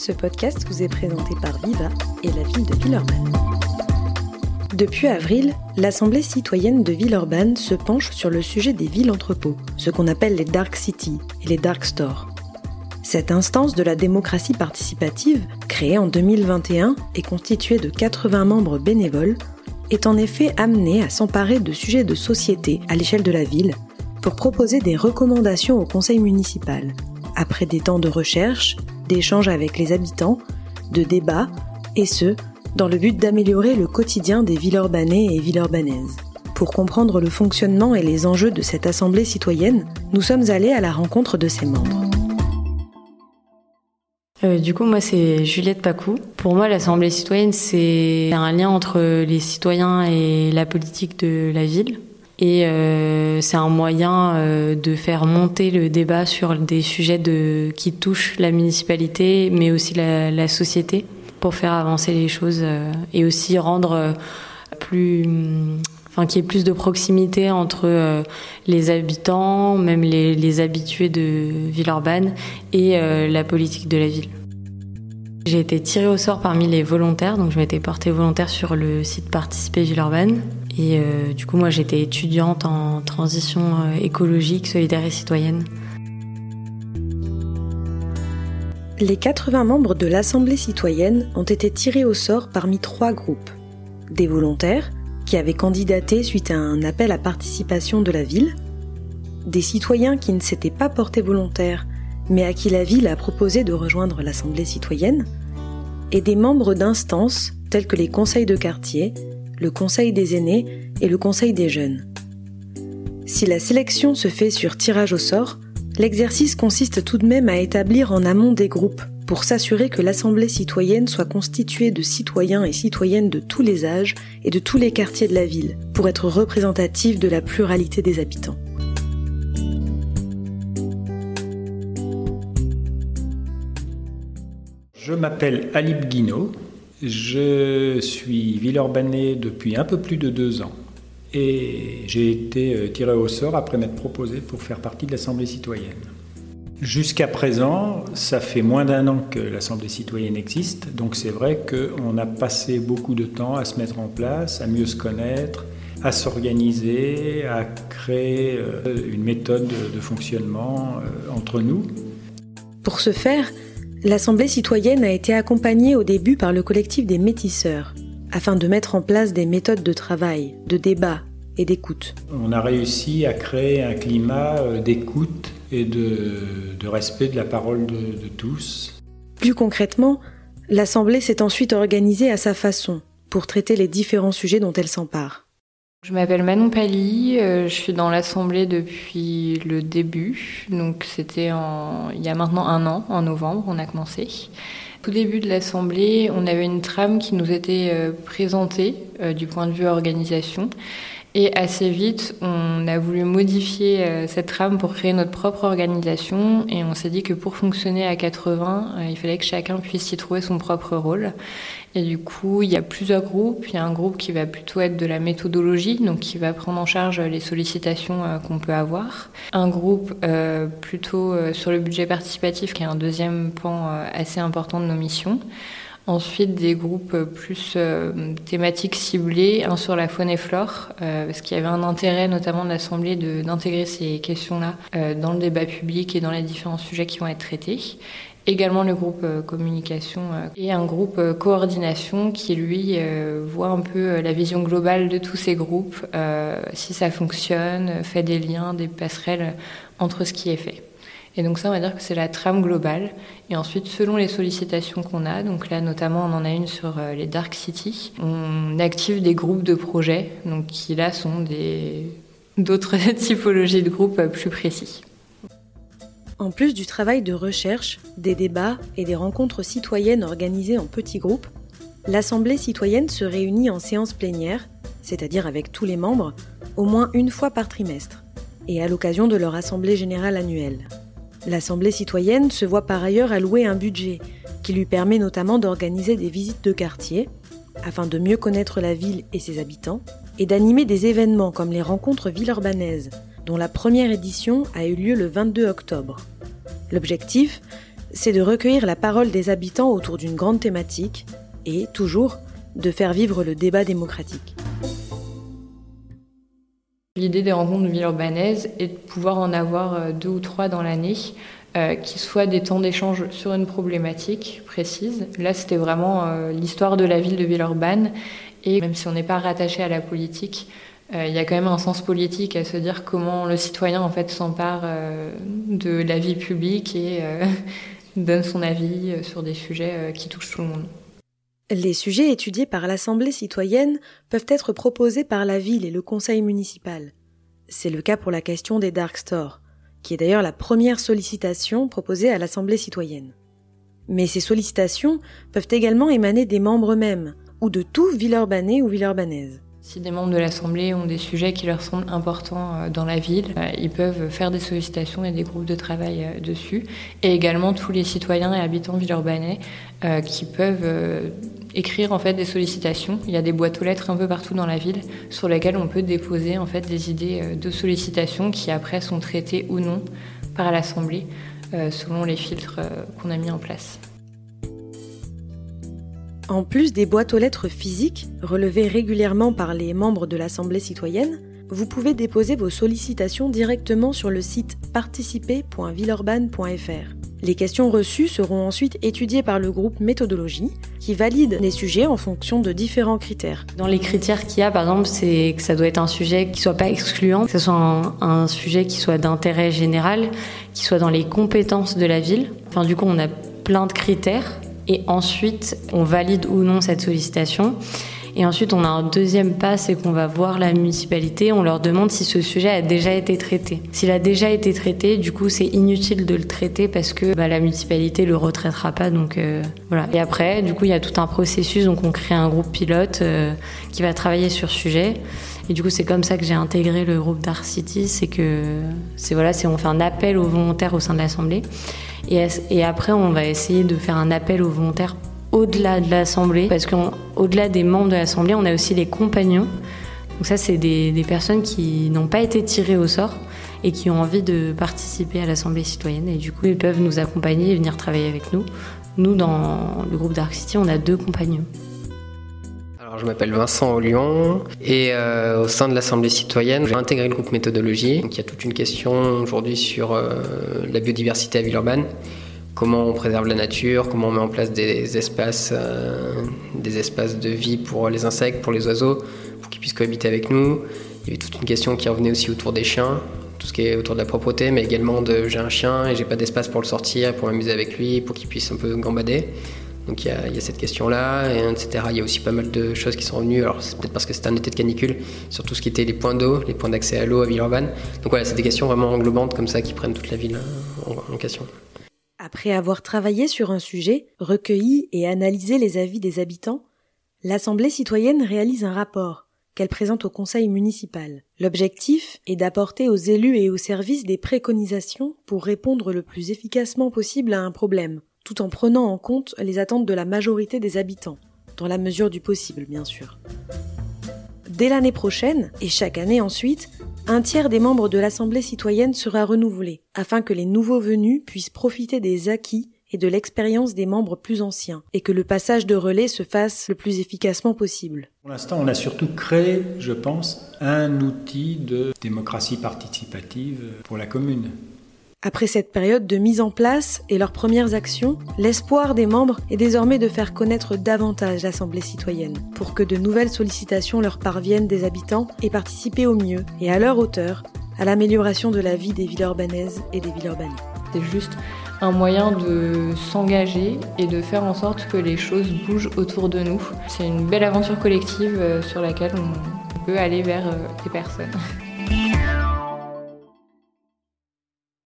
Ce podcast vous est présenté par Viva et la ville de Villeurbanne. Depuis avril, l'Assemblée citoyenne de Villeurbanne se penche sur le sujet des villes entrepôts, ce qu'on appelle les dark cities et les dark stores. Cette instance de la démocratie participative, créée en 2021 et constituée de 80 membres bénévoles, est en effet amenée à s'emparer de sujets de société à l'échelle de la ville pour proposer des recommandations au conseil municipal, après des temps de recherche, d'échanges avec les habitants, de débats, et ce, dans le but d'améliorer le quotidien des Villeurbanais et Villeurbanaises. Pour comprendre le fonctionnement et les enjeux de cette assemblée citoyenne, nous sommes allés à la rencontre de ses membres. Euh, du coup, moi, c'est Juliette Pacou. Pour moi, l'Assemblée citoyenne, c'est un lien entre les citoyens et la politique de la ville. Et euh, c'est un moyen euh, de faire monter le débat sur des sujets qui touchent la municipalité, mais aussi la, société, pour faire avancer les choses euh, et aussi rendre plus enfin qu'il y ait plus de proximité entre les habitants, même les, les, habitués de Villeurbanne et la politique de la ville. J'ai été tirée au sort parmi les volontaires, donc je m'étais portée volontaire sur le site Participer Villeurbanne. Et euh, du coup, moi, j'étais étudiante en transition écologique, solidaire et citoyenne. Les 80 membres de l'Assemblée citoyenne ont été tirés au sort parmi trois groupes. Des volontaires, qui avaient candidaté suite à un appel à participation de la ville, des citoyens qui ne s'étaient pas portés volontaires, mais à qui la ville a proposé de rejoindre l'Assemblée citoyenne, et des membres d'instances tels que les conseils de quartier, le conseil des aînés et le conseil des jeunes. Si la sélection se fait sur tirage au sort, l'exercice consiste tout de même à établir en amont des groupes pour s'assurer que l'Assemblée citoyenne soit constituée de citoyens et citoyennes de tous les âges et de tous les quartiers de la ville, pour être représentative de la pluralité des habitants. Je m'appelle Alip Guinaud, je suis Villeurbanais depuis un peu plus de deux ans et j'ai été euh, tiré au sort après m'être proposé pour faire partie de l'Assemblée citoyenne. Jusqu'à présent, ça fait moins d'un an que l'Assemblée citoyenne existe, donc c'est vrai qu'on a passé beaucoup de temps à se mettre en place, à mieux se connaître, à s'organiser, à créer euh, une méthode de fonctionnement euh, entre nous. Pour ce faire, l'Assemblée citoyenne a été accompagnée au début par le collectif des métisseurs, afin de mettre en place des méthodes de travail, de débat et d'écoute. On a réussi à créer un climat euh, d'écoute et de, respect de la parole de, de tous. Plus concrètement, l'Assemblée s'est ensuite organisée à sa façon pour traiter les différents sujets dont elle s'empare. Je m'appelle Manon Pali, euh, je suis dans l'Assemblée depuis le début, donc c'était il y a maintenant un an, en novembre, on a commencé. Au début de l'Assemblée, on avait une trame qui nous était euh, présentée euh, du point de vue organisation et assez vite, on a voulu modifier euh, cette trame pour créer notre propre organisation et on s'est dit que pour fonctionner à 80, euh, il fallait que chacun puisse y trouver son propre rôle. Et du coup, il y a plusieurs groupes. Il y a un groupe qui va plutôt être de la méthodologie, donc qui va prendre en charge les sollicitations euh, qu'on peut avoir. Un groupe plutôt sur le budget participatif, qui est un deuxième pan assez important de nos missions. Ensuite, des groupes plus euh, thématiques ciblés, un sur la faune et flore, euh, parce qu'il y avait un intérêt notamment de l'Assemblée d'intégrer ces questions-là euh, dans le débat public et dans les différents sujets qui vont être traités. Également le groupe communication et un groupe coordination qui, lui, voit un peu la vision globale de tous ces groupes, si ça fonctionne, fait des liens, des passerelles entre ce qui est fait. Et donc ça, on va dire que c'est la trame globale. Et ensuite, selon les sollicitations qu'on a, donc là notamment on en a une sur euh, les Dark City, on active des groupes de projets, donc qui là sont des d'autres typologies de groupes euh, plus précis. En plus du travail de recherche, des débats et des rencontres citoyennes organisées en petits groupes, l'Assemblée citoyenne se réunit en séance plénière, c'est-à-dire avec tous les membres, au moins une fois par trimestre, et à l'occasion de leur Assemblée générale annuelle. L'Assemblée citoyenne se voit par ailleurs allouer un budget qui lui permet notamment d'organiser des visites de quartier afin de mieux connaître la ville et ses habitants et d'animer des événements comme les rencontres villeurbanaises dont la première édition a eu lieu le 22 octobre. L'objectif c'est de recueillir la parole des habitants autour d'une grande thématique et, toujours, de faire vivre le débat démocratique. L'idée des rencontres de ville urbanaise est de pouvoir en avoir euh, deux ou trois dans l'année, euh, qui soient des temps d'échange sur une problématique précise. Là, c'était vraiment euh, l'histoire de la ville de Villeurbanne. Et même si on n'est pas rattaché à la politique, il y a quand même un sens politique à se dire comment le citoyen en fait s'empare de la vie publique et donne son avis sur des sujets qui touchent tout le monde. Les sujets étudiés par l'Assemblée citoyenne peuvent être proposés par la ville et le conseil municipal. C'est le cas pour la question des dark stores, qui est d'ailleurs la première sollicitation proposée à l'Assemblée citoyenne. Mais ces sollicitations peuvent également émaner des membres eux-mêmes, ou de tout Villeurbanais ou Villeurbannaise. Si des membres de l'Assemblée ont des sujets qui leur semblent importants euh, dans la ville, euh, ils peuvent faire des sollicitations et des groupes de travail euh, dessus. Et également tous les citoyens et habitants villeurbanais qui peuvent écrire en fait des sollicitations. Il y a des boîtes aux lettres un peu partout dans la ville sur lesquelles on peut déposer en fait des idées de sollicitations qui après sont traitées ou non par l'Assemblée selon les filtres qu'on a mis en place. En plus des boîtes aux lettres physiques, relevées régulièrement par les membres de l'Assemblée citoyenne, vous pouvez déposer vos sollicitations directement sur le site participer.villeurbanne.fr. Les questions reçues seront ensuite étudiées par le groupe méthodologie qui valide les sujets en fonction de différents critères. Dans les critères qu'il y a, par exemple, c'est que ça doit être un sujet qui soit pas excluant, que ce soit un, sujet qui soit d'intérêt général, qui soit dans les compétences de la ville. Enfin, du coup, on a plein de critères et ensuite on valide ou non cette sollicitation. Et ensuite, on a un deuxième pas, c'est qu'on va voir la municipalité, on leur demande si ce sujet a déjà été traité. S'il a déjà été traité, du coup, c'est inutile de le traiter parce que bah, la municipalité le retraitera pas. Donc euh, voilà. Et après, du coup, il y a tout un processus. Donc, on crée un groupe pilote euh, qui va travailler sur ce sujet. Et du coup, c'est comme ça que j'ai intégré le groupe Dark City. C'est que, c'est voilà, c'est on fait un appel aux volontaires au sein de l'assemblée. Et, après, on va essayer de faire un appel aux volontaires au-delà de l'Assemblée, parce qu'au-delà des membres de l'Assemblée, on a aussi les compagnons. Donc ça, c'est des, personnes qui n'ont pas été tirées au sort et qui ont envie de participer à l'Assemblée citoyenne. Et du coup, ils peuvent nous accompagner et venir travailler avec nous. Nous, dans le groupe Dark City, on a deux compagnons je m'appelle Vincent Lyon et euh, au sein de l'Assemblée citoyenne, j'ai intégré le groupe méthodologie. Donc, il y a toute une question aujourd'hui sur euh, la biodiversité à Villeurbanne. Comment on préserve la nature, comment on met en place des espaces, euh, des espaces de vie pour les insectes, pour les oiseaux, pour qu'ils puissent cohabiter avec nous. Il y avait toute une question qui revenait aussi autour des chiens, tout ce qui est autour de la propreté, mais également de j'ai un chien et j'ai pas d'espace pour le sortir, pour m'amuser avec lui, pour qu'il puisse un peu gambader. Donc il y, a, cette question-là, etc. Il y a aussi pas mal de choses qui sont venues. Alors c'est peut-être parce que c'était un été de canicule, sur tout ce qui était les points d'eau, les points d'accès à l'eau à Villeurbanne. Donc voilà, c'est des questions vraiment englobantes comme ça qui prennent toute la ville en question. Après avoir travaillé sur un sujet, recueilli et analysé les avis des habitants, l'Assemblée citoyenne réalise un rapport qu'elle présente au conseil municipal. L'objectif est d'apporter aux élus et aux services des préconisations pour répondre le plus efficacement possible à un problème, tout en prenant en compte les attentes de la majorité des habitants, dans la mesure du possible bien sûr. Dès l'année prochaine, et chaque année ensuite, un tiers des membres de l'Assemblée citoyenne sera renouvelé, afin que les nouveaux venus puissent profiter des acquis et de l'expérience des membres plus anciens, et que le passage de relais se fasse le plus efficacement possible. Pour l'instant, on a surtout créé, je pense, un outil de démocratie participative pour la commune. Après cette période de mise en place et leurs premières actions, l'espoir des membres est désormais de faire connaître davantage l'Assemblée citoyenne, pour que de nouvelles sollicitations leur parviennent des habitants et participer au mieux et à leur hauteur à l'amélioration de la vie des villes urbanaises et des villes urbaines. C'est juste un moyen de s'engager et de faire en sorte que les choses bougent autour de nous. C'est une belle aventure collective euh, sur laquelle on peut aller vers euh, les personnes.